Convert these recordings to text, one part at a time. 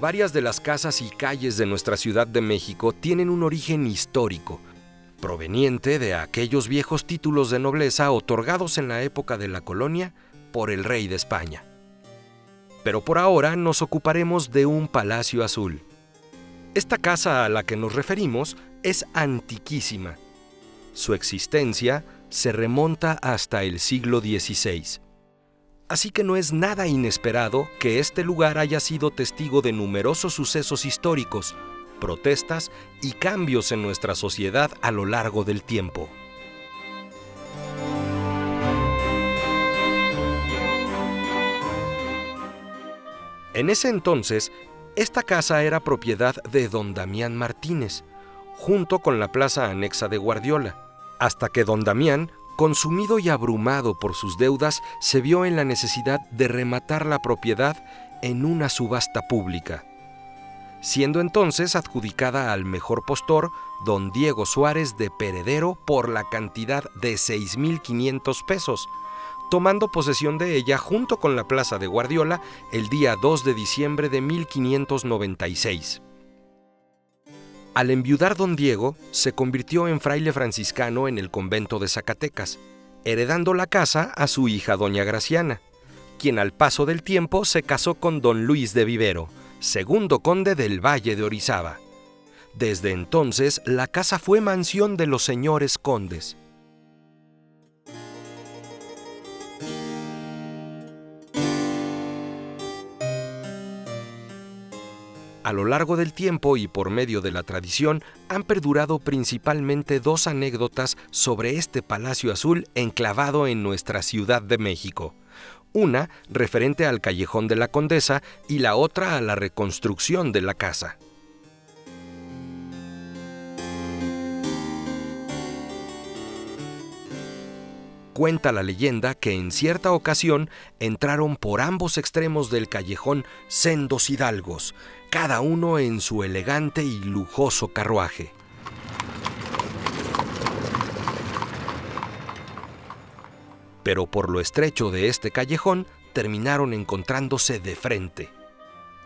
Varias de las casas y calles de nuestra Ciudad de México tienen un origen histórico, proveniente de aquellos viejos títulos de nobleza otorgados en la época de la colonia por el rey de España. Pero por ahora nos ocuparemos de un palacio azul. Esta casa a la que nos referimos es antiquísima. Su existencia se remonta hasta el siglo XVI Así que no es nada inesperado que este lugar haya sido testigo de numerosos sucesos históricos, protestas y cambios en nuestra sociedad a lo largo del tiempo. En ese entonces, esta casa era propiedad de don Damián Martínez, junto con la plaza anexa de Guardiola, hasta que don Damián Consumido y abrumado por sus deudas, se vio en la necesidad de rematar la propiedad en una subasta pública, siendo entonces adjudicada al mejor postor, don Diego Suárez de Peredero, por la cantidad de 6.500 pesos, tomando posesión de ella junto con la plaza de Guardiola el día 2 de diciembre de 1596. Al enviudar don Diego, se convirtió en fraile franciscano en el convento de Zacatecas, heredando la casa a su hija doña Graciana, quien al paso del tiempo se casó con don Luis de Vivero, segundo conde del Valle de Orizaba. Desde entonces, la casa fue mansión de los señores condes. A lo largo del tiempo y por medio de la tradición han perdurado principalmente dos anécdotas sobre este Palacio Azul enclavado en nuestra Ciudad de México. Una referente al Callejón de la Condesa y la otra a la reconstrucción de la casa. Cuenta la leyenda que en cierta ocasión entraron por ambos extremos del callejón sendos hidalgos, cada uno en su elegante y lujoso carruaje. Pero por lo estrecho de este callejón terminaron encontrándose de frente.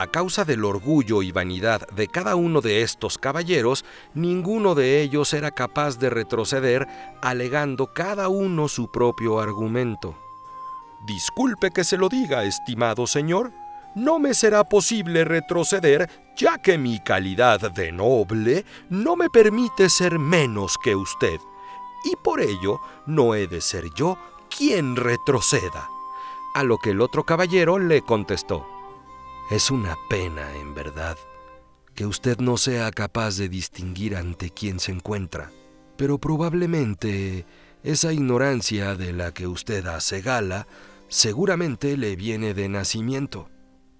A causa del orgullo y vanidad de cada uno de estos caballeros, ninguno de ellos era capaz de retroceder, alegando cada uno su propio argumento. Disculpe que se lo diga, estimado señor, no me será posible retroceder, ya que mi calidad de noble no me permite ser menos que usted, y por ello no he de ser yo quien retroceda. A lo que el otro caballero le contestó, es una pena, en verdad, que usted no sea capaz de distinguir ante quién se encuentra, pero probablemente esa ignorancia de la que usted hace gala seguramente le viene de nacimiento.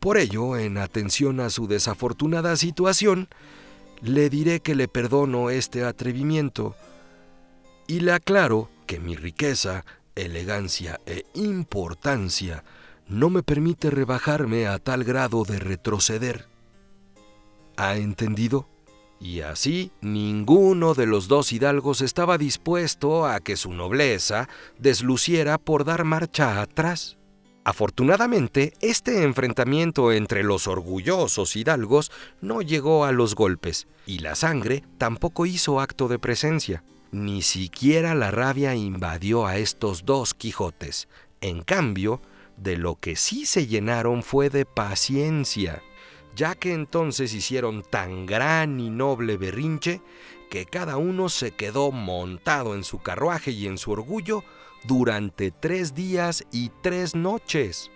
Por ello, en atención a su desafortunada situación, le diré que le perdono este atrevimiento y le aclaro que mi riqueza, elegancia e importancia no me permite rebajarme a tal grado de retroceder. ¿Ha entendido? Y así ninguno de los dos hidalgos estaba dispuesto a que su nobleza desluciera por dar marcha atrás. Afortunadamente, este enfrentamiento entre los orgullosos hidalgos no llegó a los golpes, y la sangre tampoco hizo acto de presencia. Ni siquiera la rabia invadió a estos dos Quijotes. En cambio, de lo que sí se llenaron fue de paciencia, ya que entonces hicieron tan gran y noble berrinche que cada uno se quedó montado en su carruaje y en su orgullo durante tres días y tres noches.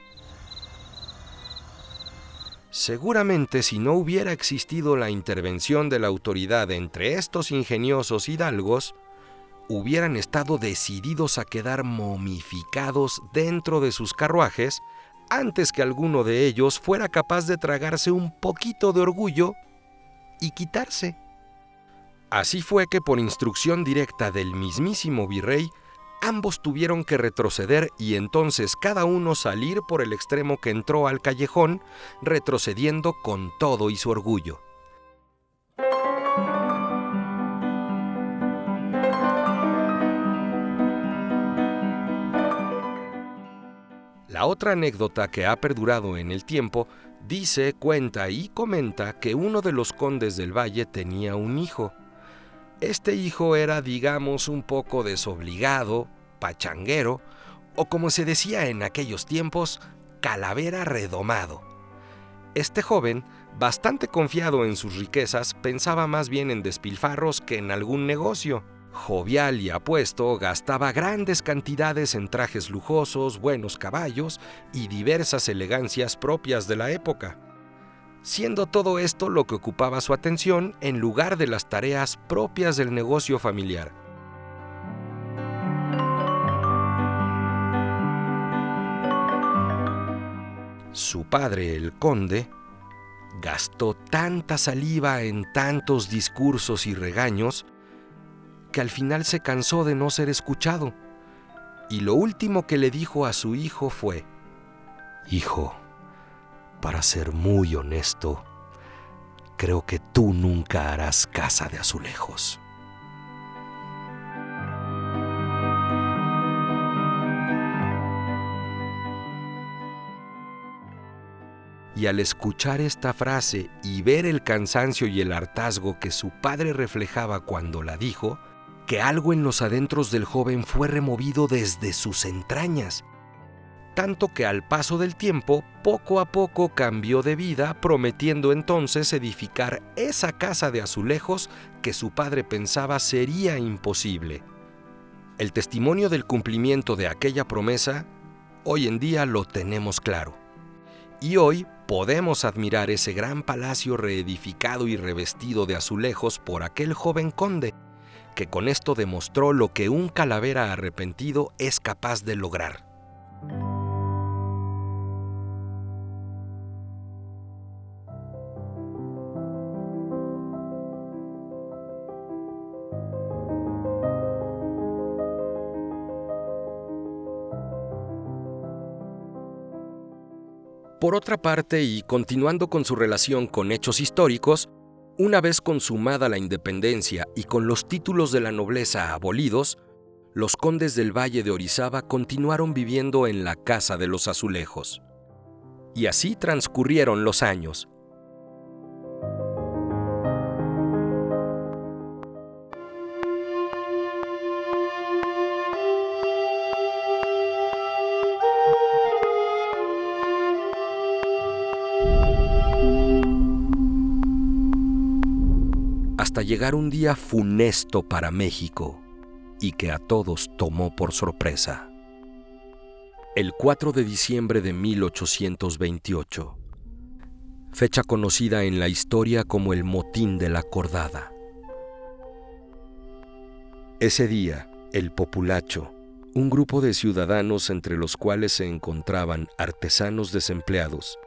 Seguramente si no hubiera existido la intervención de la autoridad entre estos ingeniosos hidalgos, hubieran estado decididos a quedar momificados dentro de sus carruajes antes que alguno de ellos fuera capaz de tragarse un poquito de orgullo y quitarse. Así fue que por instrucción directa del mismísimo virrey, ambos tuvieron que retroceder y entonces cada uno salir por el extremo que entró al callejón, retrocediendo con todo y su orgullo. La otra anécdota que ha perdurado en el tiempo dice, cuenta y comenta que uno de los condes del valle tenía un hijo. Este hijo era, digamos, un poco desobligado, pachanguero, o como se decía en aquellos tiempos, calavera redomado. Este joven, bastante confiado en sus riquezas, pensaba más bien en despilfarros que en algún negocio Jovial y apuesto, gastaba grandes cantidades en trajes lujosos, buenos caballos y diversas elegancias propias de la época, siendo todo esto lo que ocupaba su atención en lugar de las tareas propias del negocio familiar. Su padre, el conde, gastó tanta saliva en tantos discursos y regaños que al final se cansó de no ser escuchado. Y lo último que le dijo a su hijo fue, Hijo, para ser muy honesto, creo que tú nunca harás casa de azulejos. Y al escuchar esta frase y ver el cansancio y el hartazgo que su padre reflejaba cuando la dijo, que algo en los adentros del joven fue removido desde sus entrañas, tanto que al paso del tiempo poco a poco cambió de vida, prometiendo entonces edificar esa casa de azulejos que su padre pensaba sería imposible. El testimonio del cumplimiento de aquella promesa, hoy en día lo tenemos claro. Y hoy podemos admirar ese gran palacio reedificado y revestido de azulejos por aquel joven conde, que con esto demostró lo que un calavera arrepentido es capaz de lograr. Por otra parte, y continuando con su relación con hechos históricos, una vez consumada la independencia y con los títulos de la nobleza abolidos, los condes del Valle de Orizaba continuaron viviendo en la Casa de los Azulejos. Y así transcurrieron los años, llegar un día funesto para México y que a todos tomó por sorpresa. El 4 de diciembre de 1828, fecha conocida en la historia como el Motín de la Cordada. Ese día, el populacho, un grupo de ciudadanos entre los cuales se encontraban artesanos desempleados,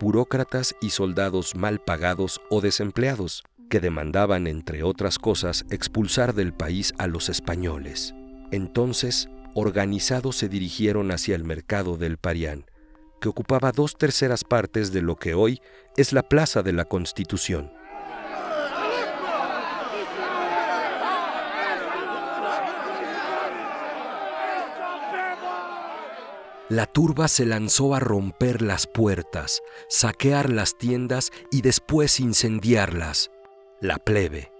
burócratas y soldados mal pagados o desempleados, que demandaban, entre otras cosas, expulsar del país a los españoles. Entonces, organizados se dirigieron hacia el mercado del Parián, que ocupaba dos terceras partes de lo que hoy es la Plaza de la Constitución. La turba se lanzó a romper las puertas, saquear las tiendas y después incendiarlas. La plebe,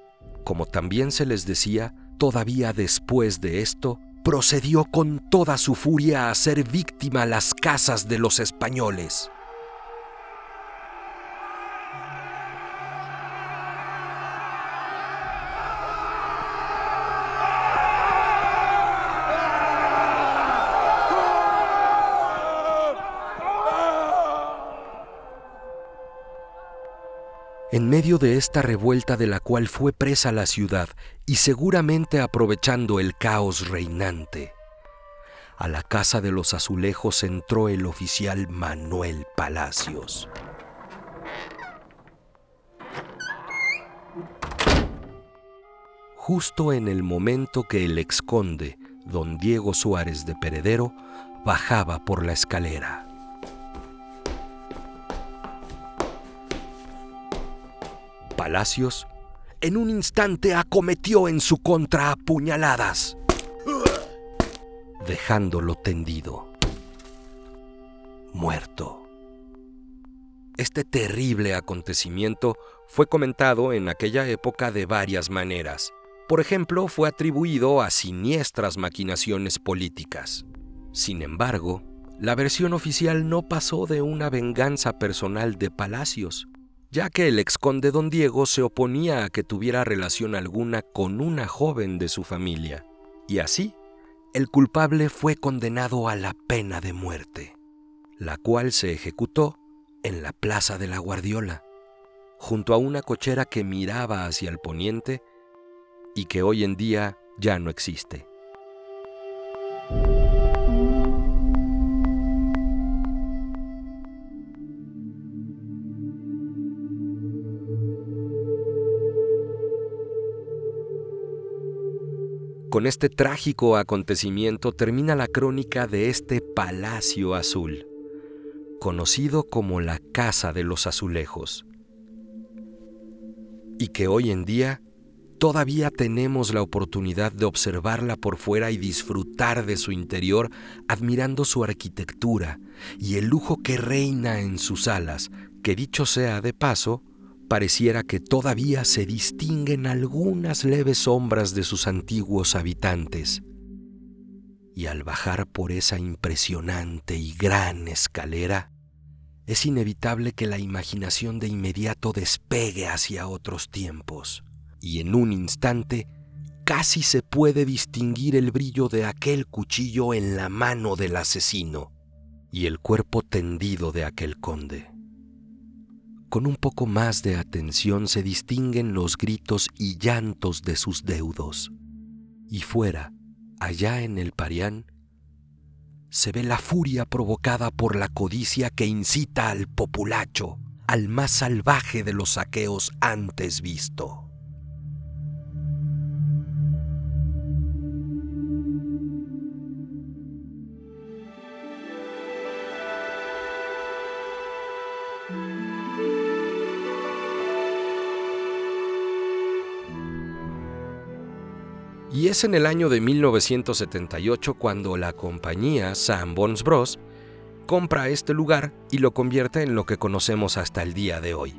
como también se les decía, todavía después de esto, procedió con toda su furia a hacer víctima las casas de los españoles. En medio de esta revuelta de la cual fue presa la ciudad y seguramente aprovechando el caos reinante, a la casa de los azulejos entró el oficial Manuel Palacios. Justo en el momento que el exconde, don Diego Suárez de Peredero, bajaba por la escalera. Palacios en un instante acometió en su contra a puñaladas dejándolo tendido, muerto. Este terrible acontecimiento fue comentado en aquella época de varias maneras. Por ejemplo, fue atribuido a siniestras maquinaciones políticas. Sin embargo, la versión oficial no pasó de una venganza personal de Palacios, ya que el exconde don Diego se oponía a que tuviera relación alguna con una joven de su familia, y así el culpable fue condenado a la pena de muerte, la cual se ejecutó en la Plaza de la Guardiola, junto a una cochera que miraba hacia el poniente y que hoy en día ya no existe. Con este trágico acontecimiento termina la crónica de este Palacio Azul, conocido como la Casa de los Azulejos, y que hoy en día todavía tenemos la oportunidad de observarla por fuera y disfrutar de su interior admirando su arquitectura y el lujo que reina en sus alas, que dicho sea de paso, pareciera que todavía se distinguen algunas leves sombras de sus antiguos habitantes. Y al bajar por esa impresionante y gran escalera, es inevitable que la imaginación de inmediato despegue hacia otros tiempos, y en un instante casi se puede distinguir el brillo de aquel cuchillo en la mano del asesino y el cuerpo tendido de aquel conde. Con un poco más de atención se distinguen los gritos y llantos de sus deudos. Y fuera, allá en el Parián, se ve la furia provocada por la codicia que incita al populacho, al más salvaje de los saqueos antes visto. Y es en el año de 1978 cuando la compañía Sanborns Bros. compra este lugar y lo convierte en lo que conocemos hasta el día de hoy.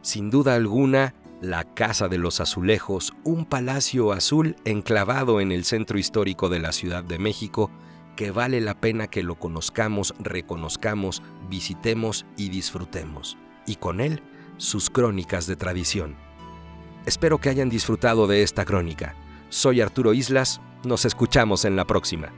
Sin duda alguna, la Casa de los Azulejos, un palacio azul enclavado en el centro histórico de la Ciudad de México, que vale la pena que lo conozcamos, reconozcamos, visitemos y disfrutemos. Y con él, sus crónicas de tradición. Espero que hayan disfrutado de esta crónica. Soy Arturo Islas, nos escuchamos en la próxima.